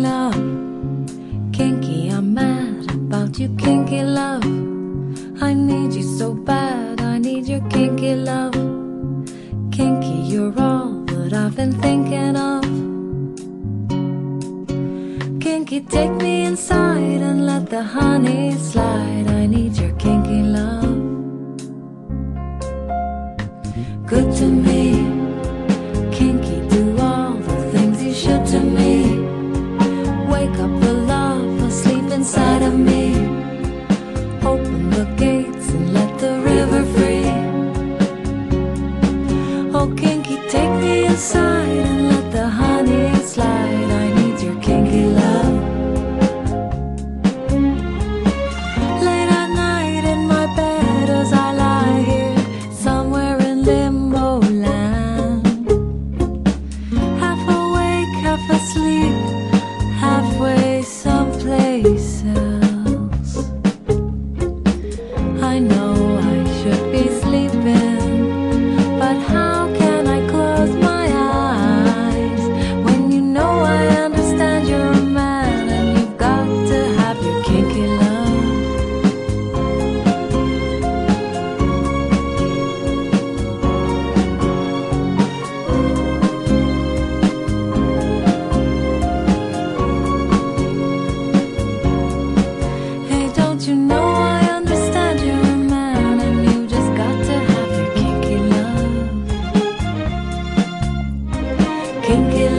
love. Kinky, I'm mad about you, kinky love. I need you so bad, I need your kinky love. Kinky, you're all that I've been thinking of. Kinky, take me inside and let the honey slide. I need your kinky love. Good to me, kinky, do all the things you should to me. Wake up the love asleep inside of me. Open the gates and let the river free. Oh, kinky, take me inside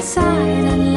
inside